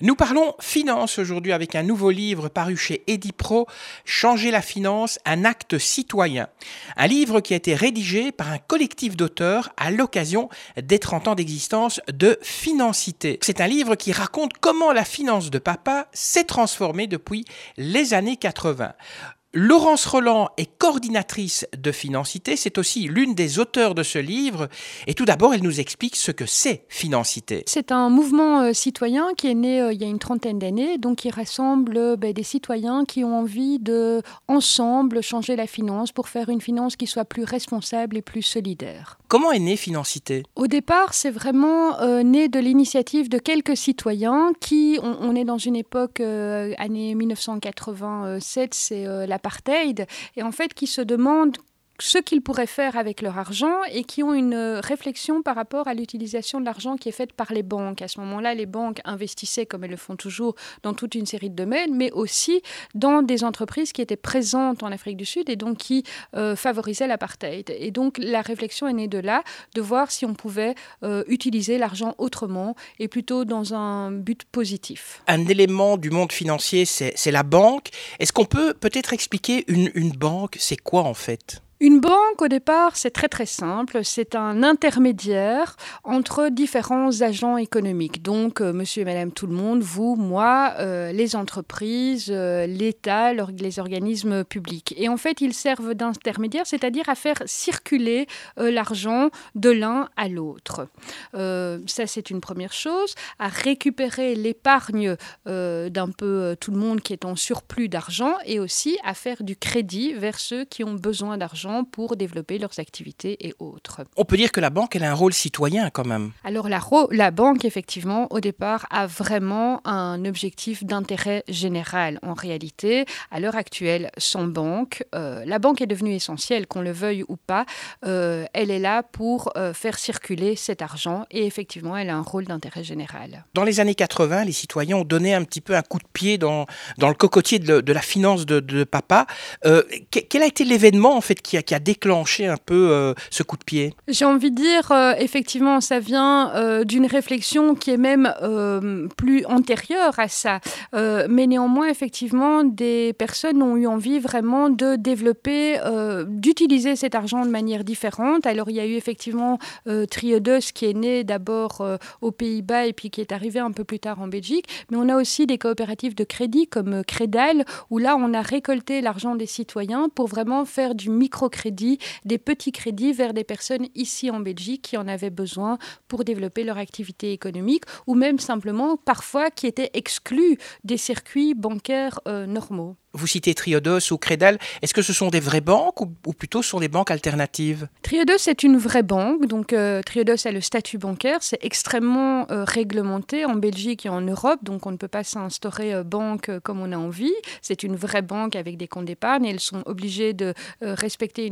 Nous parlons finance aujourd'hui avec un nouveau livre paru chez Edipro, Changer la finance, un acte citoyen. Un livre qui a été rédigé par un collectif d'auteurs à l'occasion des 30 ans d'existence de Financité. C'est un livre qui raconte comment la finance de papa s'est transformée depuis les années 80. Laurence Roland est coordinatrice de Financité, c'est aussi l'une des auteurs de ce livre. Et tout d'abord, elle nous explique ce que c'est Financité. C'est un mouvement euh, citoyen qui est né euh, il y a une trentaine d'années, donc qui rassemble euh, ben, des citoyens qui ont envie de, ensemble, changer la finance pour faire une finance qui soit plus responsable et plus solidaire. Comment est née Financité? Au départ, c'est vraiment né de l'initiative de quelques citoyens qui, on, est dans une époque, année 1987, c'est la et en fait qui se demandent ce qu'ils pourraient faire avec leur argent et qui ont une euh, réflexion par rapport à l'utilisation de l'argent qui est faite par les banques. À ce moment-là, les banques investissaient, comme elles le font toujours, dans toute une série de domaines, mais aussi dans des entreprises qui étaient présentes en Afrique du Sud et donc qui euh, favorisaient l'apartheid. Et donc la réflexion est née de là, de voir si on pouvait euh, utiliser l'argent autrement et plutôt dans un but positif. Un élément du monde financier, c'est la banque. Est-ce qu'on peut peut-être expliquer une, une banque, c'est quoi en fait? Une banque, au départ, c'est très très simple. C'est un intermédiaire entre différents agents économiques. Donc, euh, monsieur et madame tout le monde, vous, moi, euh, les entreprises, euh, l'État, les organismes publics. Et en fait, ils servent d'intermédiaire, c'est-à-dire à faire circuler l'argent de l'un à l'autre. ça, c'est une première chose. À récupérer l'épargne d'un peu tout le monde qui est en surplus d'argent et aussi à faire du crédit vers ceux qui ont besoin d'argent pour développer leurs activités et autres. On peut dire que la banque, elle a un rôle citoyen quand même. Alors la, la banque, effectivement, au départ, a vraiment un objectif d'intérêt général. En réalité, à l'heure actuelle, sans banque, euh, la banque est devenue essentielle, qu'on le veuille ou pas. Euh, elle est là pour euh, faire circuler cet argent et effectivement, elle a un rôle d'intérêt général. Dans les années 80, les citoyens ont donné un petit peu un coup de pied dans, dans le cocotier de, la finance de, de papa. quel a été l'événement en fait qui qui a, déclenché un peu euh, ce coup de pied J'ai envie de dire, euh, effectivement, ça vient euh, d'une réflexion qui est même plus antérieure à ça. mais néanmoins, effectivement, des personnes ont eu envie vraiment de développer, d'utiliser cet argent de manière différente. Alors, il y a eu effectivement Triodos qui est né d'abord aux Pays-Bas et puis qui est arrivé un peu plus tard en Belgique. Mais on a aussi des coopératives de crédit comme Crédal, où là, on a récolté l'argent des citoyens pour vraiment faire du micro crédits, des petits crédits vers des personnes ici en Belgique qui en avaient besoin pour développer leur activité économique ou même simplement parfois qui étaient exclus des circuits bancaires euh, normaux. Vous citez Triodos ou Crédal. Est-ce que ce sont des vraies banques ou, plutôt ce sont des banques alternatives? Triodos est une vraie banque. Donc euh, Triodos a le statut bancaire. C'est extrêmement euh, réglementé en Belgique et en Europe. Donc on ne peut pas s'instaurer euh, banque comme on a envie. C'est une vraie banque avec des comptes d'épargne. Elles sont obligées de respecter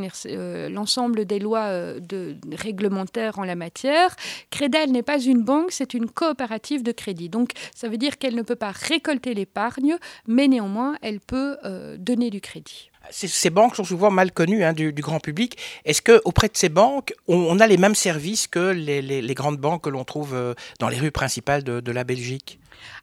l'ensemble des lois de, réglementaires en la matière. Crédal n'est pas une banque, c'est une coopérative de crédit. Donc ça veut dire qu'elle ne peut pas récolter l'épargne, mais néanmoins elle peut euh, donner du crédit. Ces, banques sont souvent mal connues hein, du, grand public. Est-ce que auprès de ces banques, on, a les mêmes services que les, grandes banques que l'on trouve euh, dans les rues principales de la Belgique?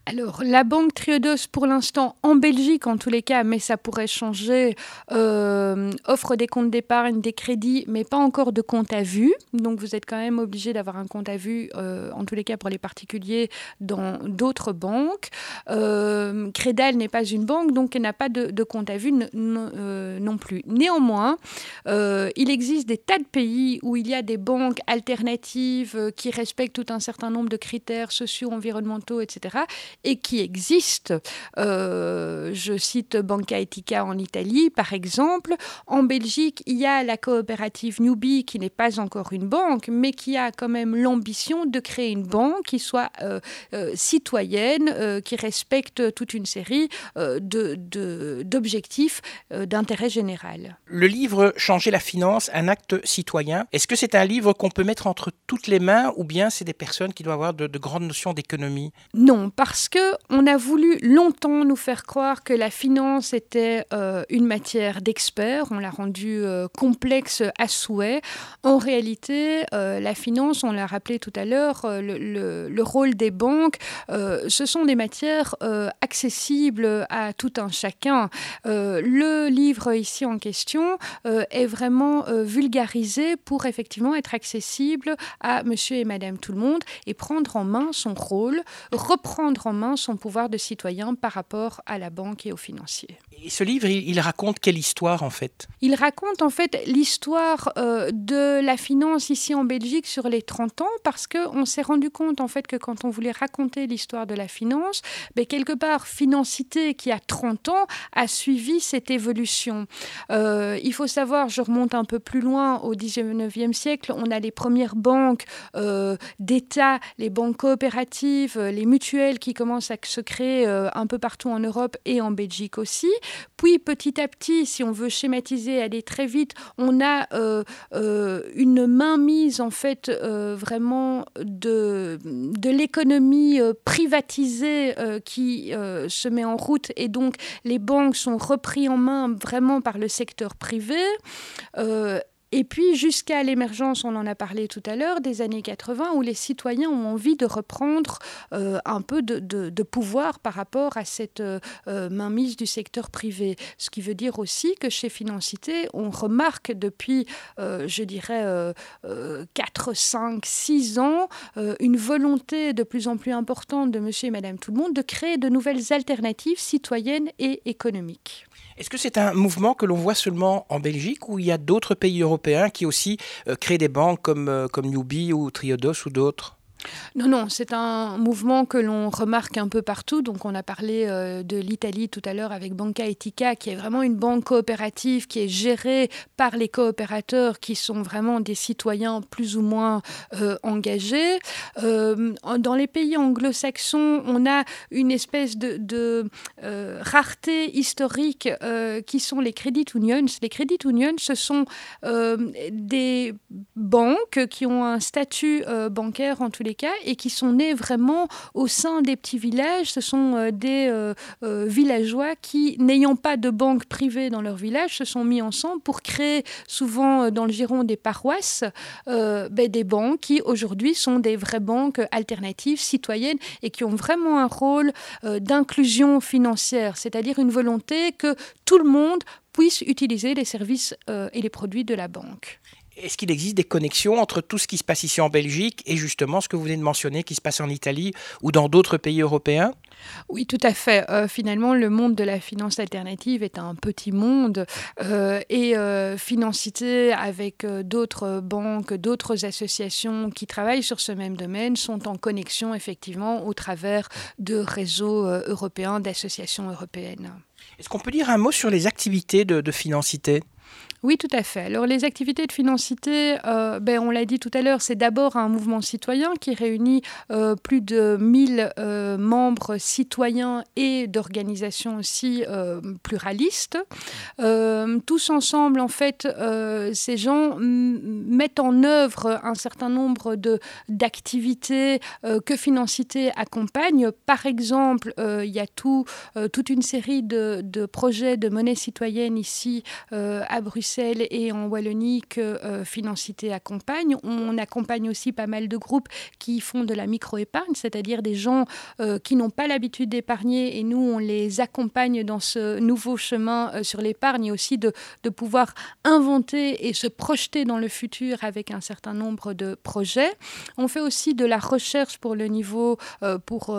Alors, la banque Triodos, pour l'instant, en Belgique en tous les cas, mais ça pourrait changer, euh, offre des comptes d'épargne, des crédits, mais pas encore de compte à vue. Donc, vous êtes quand même obligé d'avoir un compte à vue, euh, en tous les cas pour les particuliers, dans d'autres banques. Euh, Crédal n'est pas une banque, donc elle n'a pas de, compte à vue non plus. Néanmoins, il existe des tas de pays où il y a des banques alternatives qui respectent tout un certain nombre de critères sociaux, environnementaux, etc et qui existent. Euh, je cite Banca Etica en Italie, par exemple. En Belgique, il y a la coopérative Newbie, qui n'est pas encore une banque, mais qui a quand même l'ambition de créer une banque qui soit euh, euh, citoyenne, qui respecte toute une série d'objectifs d'intérêt général. Le livre Changer la finance, un acte citoyen, est-ce que c'est un livre qu'on peut mettre entre toutes les mains ou bien c'est des personnes qui doivent avoir de, de grandes notions d'économie? Non, parce que on a voulu longtemps nous faire croire que la finance était euh, une matière d'experts. On l'a rendue euh, complexe à souhait. En réalité, euh, la finance, on l'a rappelé tout à l'heure, le, le, rôle des banques, ce sont des matières accessibles à tout un chacun. le livre ici en question est vraiment vulgarisé pour effectivement être accessible à Monsieur et Madame tout le monde et prendre en main son rôle, reprendre en main son pouvoir de citoyen par rapport à la banque et aux financiers. Ce livre, il, raconte quelle histoire en fait? Il raconte en fait l'histoire euh, de la finance ici en Belgique sur les 30 ans parce qu'on s'est rendu compte en fait que quand on voulait raconter l'histoire de la finance, ben, quelque part, Financité qui a 30 ans a suivi cette évolution. Euh, il faut savoir, je remonte un peu plus loin au 19e siècle, on a les premières banques euh, d'État, les banques coopératives, les mutuelles qui commencent à se créer un peu partout en Europe et en Belgique aussi. Puis petit à petit, si on veut schématiser, aller très vite, on a euh, euh, une mainmise en fait euh, vraiment de, de l'économie privatisée qui se met en route et donc les banques sont repris en main vraiment par le secteur privé. Et puis jusqu'à l'émergence, on en a parlé tout à l'heure, des années 80, où les citoyens ont envie de reprendre euh, un peu de, pouvoir par rapport à cette euh, euh, mainmise du secteur privé. Ce qui veut dire aussi que chez Financité, on remarque depuis, je dirais, 4, 5, 6 ans, une volonté de plus en plus importante de monsieur et madame tout le monde de créer de nouvelles alternatives citoyennes et économiques. Est-ce que c'est un mouvement que l'on voit seulement en Belgique ou il y a d'autres pays européens qui aussi euh, créent des banques comme, euh, comme Newbie ou Triodos ou d'autres? Non, non, c'est un mouvement que l'on remarque un peu partout. Donc, on a parlé euh, de l'Italie tout à l'heure avec Banca Etica, qui est vraiment une banque coopérative qui est gérée par les coopérateurs qui sont vraiment des citoyens plus ou moins euh, engagés. Euh, dans les pays anglo-saxons, on a une espèce de, rareté historique qui sont les credit unions. Les credit unions, ce sont des banques qui ont un statut bancaire en les cas, et qui sont nés vraiment au sein des petits villages. Ce sont euh, des euh, euh, villageois qui, n'ayant pas de banque privée dans leur village, se sont mis ensemble pour créer, souvent dans le giron des paroisses, ben, des banques qui aujourd'hui sont des vraies banques alternatives, citoyennes, et qui ont vraiment un rôle d'inclusion financière, c'est-à-dire une volonté que tout le monde puisse utiliser les services et les produits de la banque. Est-ce qu'il existe des connexions entre tout ce qui se passe ici en Belgique et justement ce que vous venez de mentionner qui se passe en Italie ou dans d'autres pays européens? Oui, tout à fait. Euh, finalement, le monde de la finance alternative est un petit monde euh, et euh, Financité, avec d'autres banques, d'autres associations qui travaillent sur ce même domaine, sont en connexion effectivement au travers de réseaux européens, d'associations européennes. Est-ce qu'on peut dire un mot sur les activités de, de Financité? Oui, tout à fait. Alors les activités de Financité, euh, ben, on l'a dit tout à l'heure, c'est d'abord un mouvement citoyen qui réunit euh, plus de 1000 euh, membres citoyens et d'organisations aussi pluralistes. tous ensemble, en fait, ces gens mettent en œuvre un certain nombre d'activités que Financité accompagne. Par exemple, il y a tout, toute une série de, de, projets de monnaie citoyenne ici à Bruxelles et en Wallonie que euh, Financité accompagne. On accompagne aussi pas mal de groupes qui font de la micro-épargne, c'est-à-dire des gens euh, qui n'ont pas l'habitude d'épargner et nous, on les accompagne dans ce nouveau chemin euh, sur l'épargne et aussi de, de pouvoir inventer et se projeter dans le futur avec un certain nombre de projets. On fait aussi de la recherche pour le niveau, pour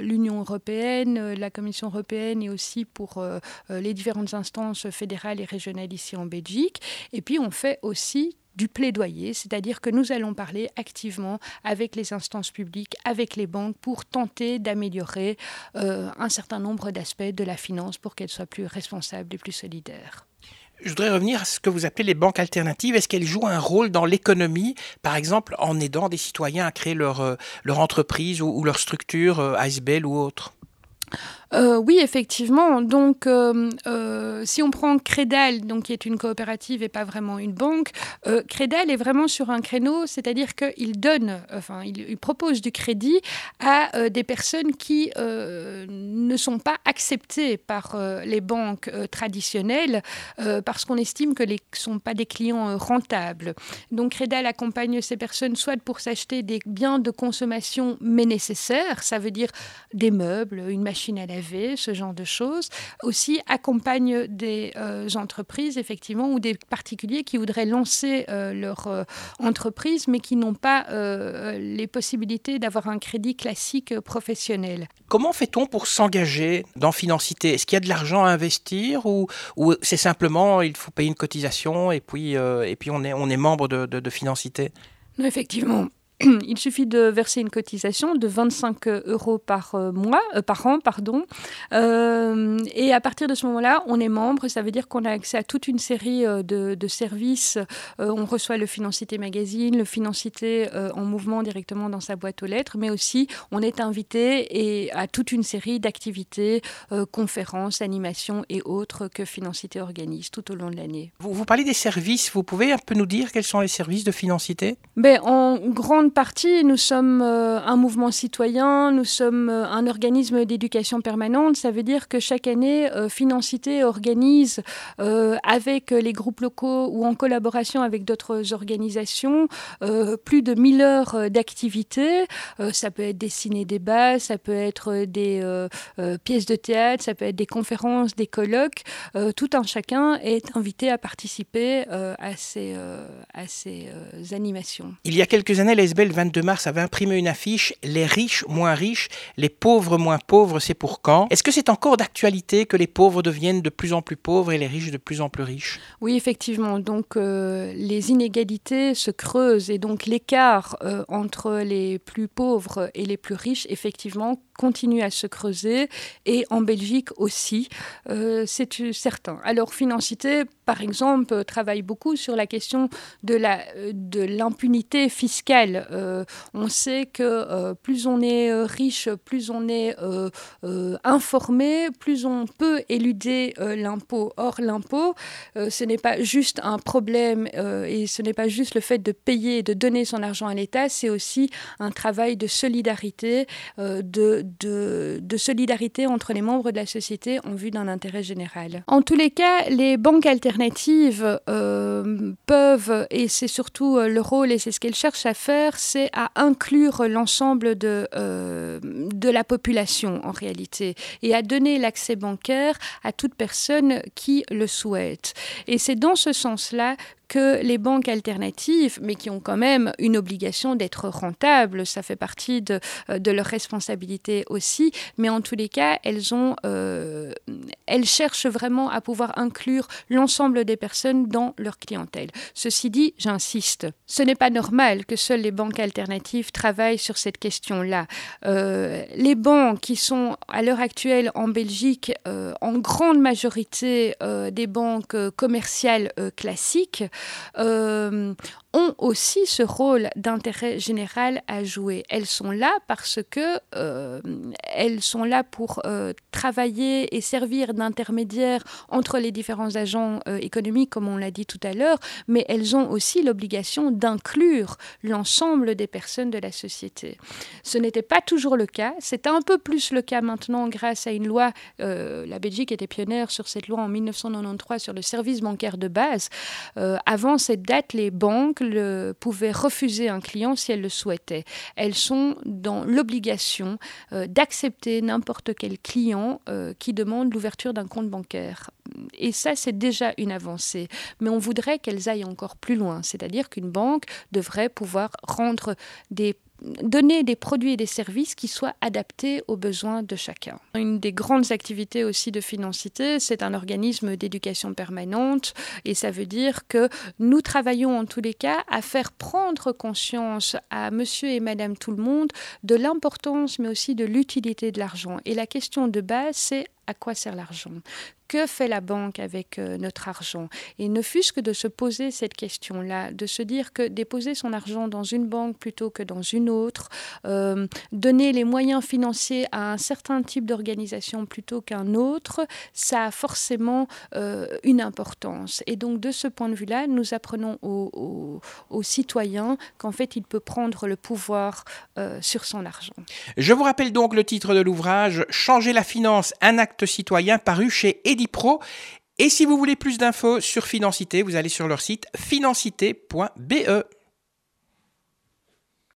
l'Union européenne, la Commission européenne et aussi pour les différentes instances fédérales et régionales ici en Belgique. Et puis on fait aussi du plaidoyer, c'est-à-dire que nous allons parler activement avec les instances publiques, avec les banques, pour tenter d'améliorer euh, un certain nombre d'aspects de la finance pour qu'elle soit plus responsable et plus solidaire. Je voudrais revenir à ce que vous appelez les banques alternatives. Est-ce qu'elles jouent un rôle dans l'économie, par exemple en aidant des citoyens à créer leur, euh, leur entreprise ou, leur structure, euh, ASBL ou autre? Euh, Oui, effectivement. Donc, euh, euh, si on prend Crédal, donc, qui est une coopérative et pas vraiment une banque, Crédal est vraiment sur un créneau, c'est-à-dire qu'il donne, enfin, il, propose du crédit à des personnes qui ne sont pas acceptées par les banques traditionnelles parce qu'on estime que ne sont pas des clients rentables. Donc, Crédal accompagne ces personnes soit pour s'acheter des biens de consommation mais nécessaires, ça veut dire des meubles, une machine à laver, ce genre de choses. Aussi accompagne des euh, entreprises, effectivement, ou des particuliers qui voudraient lancer euh, leur euh, entreprise, mais qui n'ont pas les possibilités d'avoir un crédit classique professionnel. Comment fait-on pour s'engager dans Financité? Est-ce qu'il y a de l'argent à investir ou, ou c'est simplement il faut payer une cotisation et puis, et puis on, est, on est membre de, de, de Financité? Effectivement, il suffit de verser une cotisation de 25 euros par euh, mois, euh, par an, pardon. Euh, et à partir de ce moment-là, on est membre. Ça veut dire qu'on a accès à toute une série de, services. on reçoit le Financité Magazine, le Financité en mouvement directement dans sa boîte aux lettres, mais aussi on est invité et à toute une série d'activités, conférences, animations et autres que Financité organise tout au long de l'année. Vous, vous parlez des services. Vous pouvez un peu nous dire quels sont les services de Financité? Ben, En grande partie, nous sommes euh, un mouvement citoyen, nous sommes euh, un organisme d'éducation permanente. Ça veut dire que chaque année, euh, Financité organise avec les groupes locaux ou en collaboration avec d'autres organisations plus de 1000 heures d'activité. ça peut être des ciné-débats, ça peut être des pièces de théâtre, ça peut être des conférences, des colloques. tout un chacun est invité à participer à ces, animations. Il y a quelques années, le 22 mars avait imprimé une affiche Les riches moins riches, les pauvres moins pauvres, c'est pour quand? Est-ce que c'est encore d'actualité que les pauvres deviennent de plus en plus pauvres et les riches de plus en plus riches? Oui, effectivement. Donc euh, les inégalités se creusent et donc l'écart euh, entre les plus pauvres et les plus riches, effectivement, continue à se creuser et en Belgique aussi, euh, c'est certain. Alors Financité, par exemple, travaille beaucoup sur la question de de l'impunité fiscale. Euh, on sait que euh, plus on est riche, plus on est informé, plus on peut éluder l'impôt. Or l'impôt, ce n'est pas juste un problème et ce n'est pas juste le fait de payer et de donner son argent à l'État, c'est aussi un travail de solidarité, de de, solidarité entre les membres de la société en vue d'un intérêt général. En tous les cas, les banques alternatives euh, peuvent, et c'est surtout euh, le rôle et c'est ce qu'elles cherchent à faire, c'est à inclure l'ensemble de, euh, de la population en réalité et à donner l'accès bancaire à toute personne qui le souhaite. Et c'est dans ce sens-là que les banques alternatives, mais qui ont quand même une obligation d'être rentables, ça fait partie de, euh, de, leur responsabilité aussi, mais en tous les cas, elles, ont, euh, elles cherchent vraiment à pouvoir inclure l'ensemble des personnes dans leur clientèle. Ceci dit, j'insiste, ce n'est pas normal que seules les banques alternatives travaillent sur cette question-là. Euh, les banques qui sont à l'heure actuelle en Belgique en grande majorité des banques commerciales classiques, euh, ont aussi ce rôle d'intérêt général à jouer. Elles sont là parce que euh, elles sont là pour euh, travailler et servir d'intermédiaire entre les différents agents euh, économiques, comme on l'a dit tout à l'heure, mais elles ont aussi l'obligation d'inclure l'ensemble des personnes de la société. Ce n'était pas toujours le cas, c'est un peu plus le cas maintenant grâce à une loi, la Belgique était pionnière sur cette loi en 1993 sur le service bancaire de base. avant cette date, les banques pouvaient refuser un client si elles le souhaitaient. Elles sont dans l'obligation euh, d'accepter n'importe quel client euh, qui demande l'ouverture d'un compte bancaire. Et ça, c'est déjà une avancée. Mais on voudrait qu'elles aillent encore plus loin, c'est-à-dire qu'une banque devrait pouvoir rendre des donner des produits et des services qui soient adaptés aux besoins de chacun. Une des grandes activités aussi de Financité, c'est un organisme d'éducation permanente et ça veut dire que nous travaillons en tous les cas à faire prendre conscience à monsieur et madame tout le monde de l'importance mais aussi de l'utilité de l'argent. Et la question de base, c'est à quoi sert l'argent? Que fait la banque avec euh, notre argent? Et ne fût-ce que de se poser cette question-là, de se dire que déposer son argent dans une banque plutôt que dans une autre, euh, donner les moyens financiers à un certain type d'organisation plutôt qu'un autre, ça a forcément euh, une importance. Et donc de ce point de vue-là, nous apprenons aux, citoyens qu'en fait, il peut prendre le pouvoir sur son argent. Je vous rappelle donc le titre de l'ouvrage Changer la finance, un acte citoyen paru chez Edith Pro. Et si vous voulez plus d'infos sur Financité, vous allez sur leur site financité.be.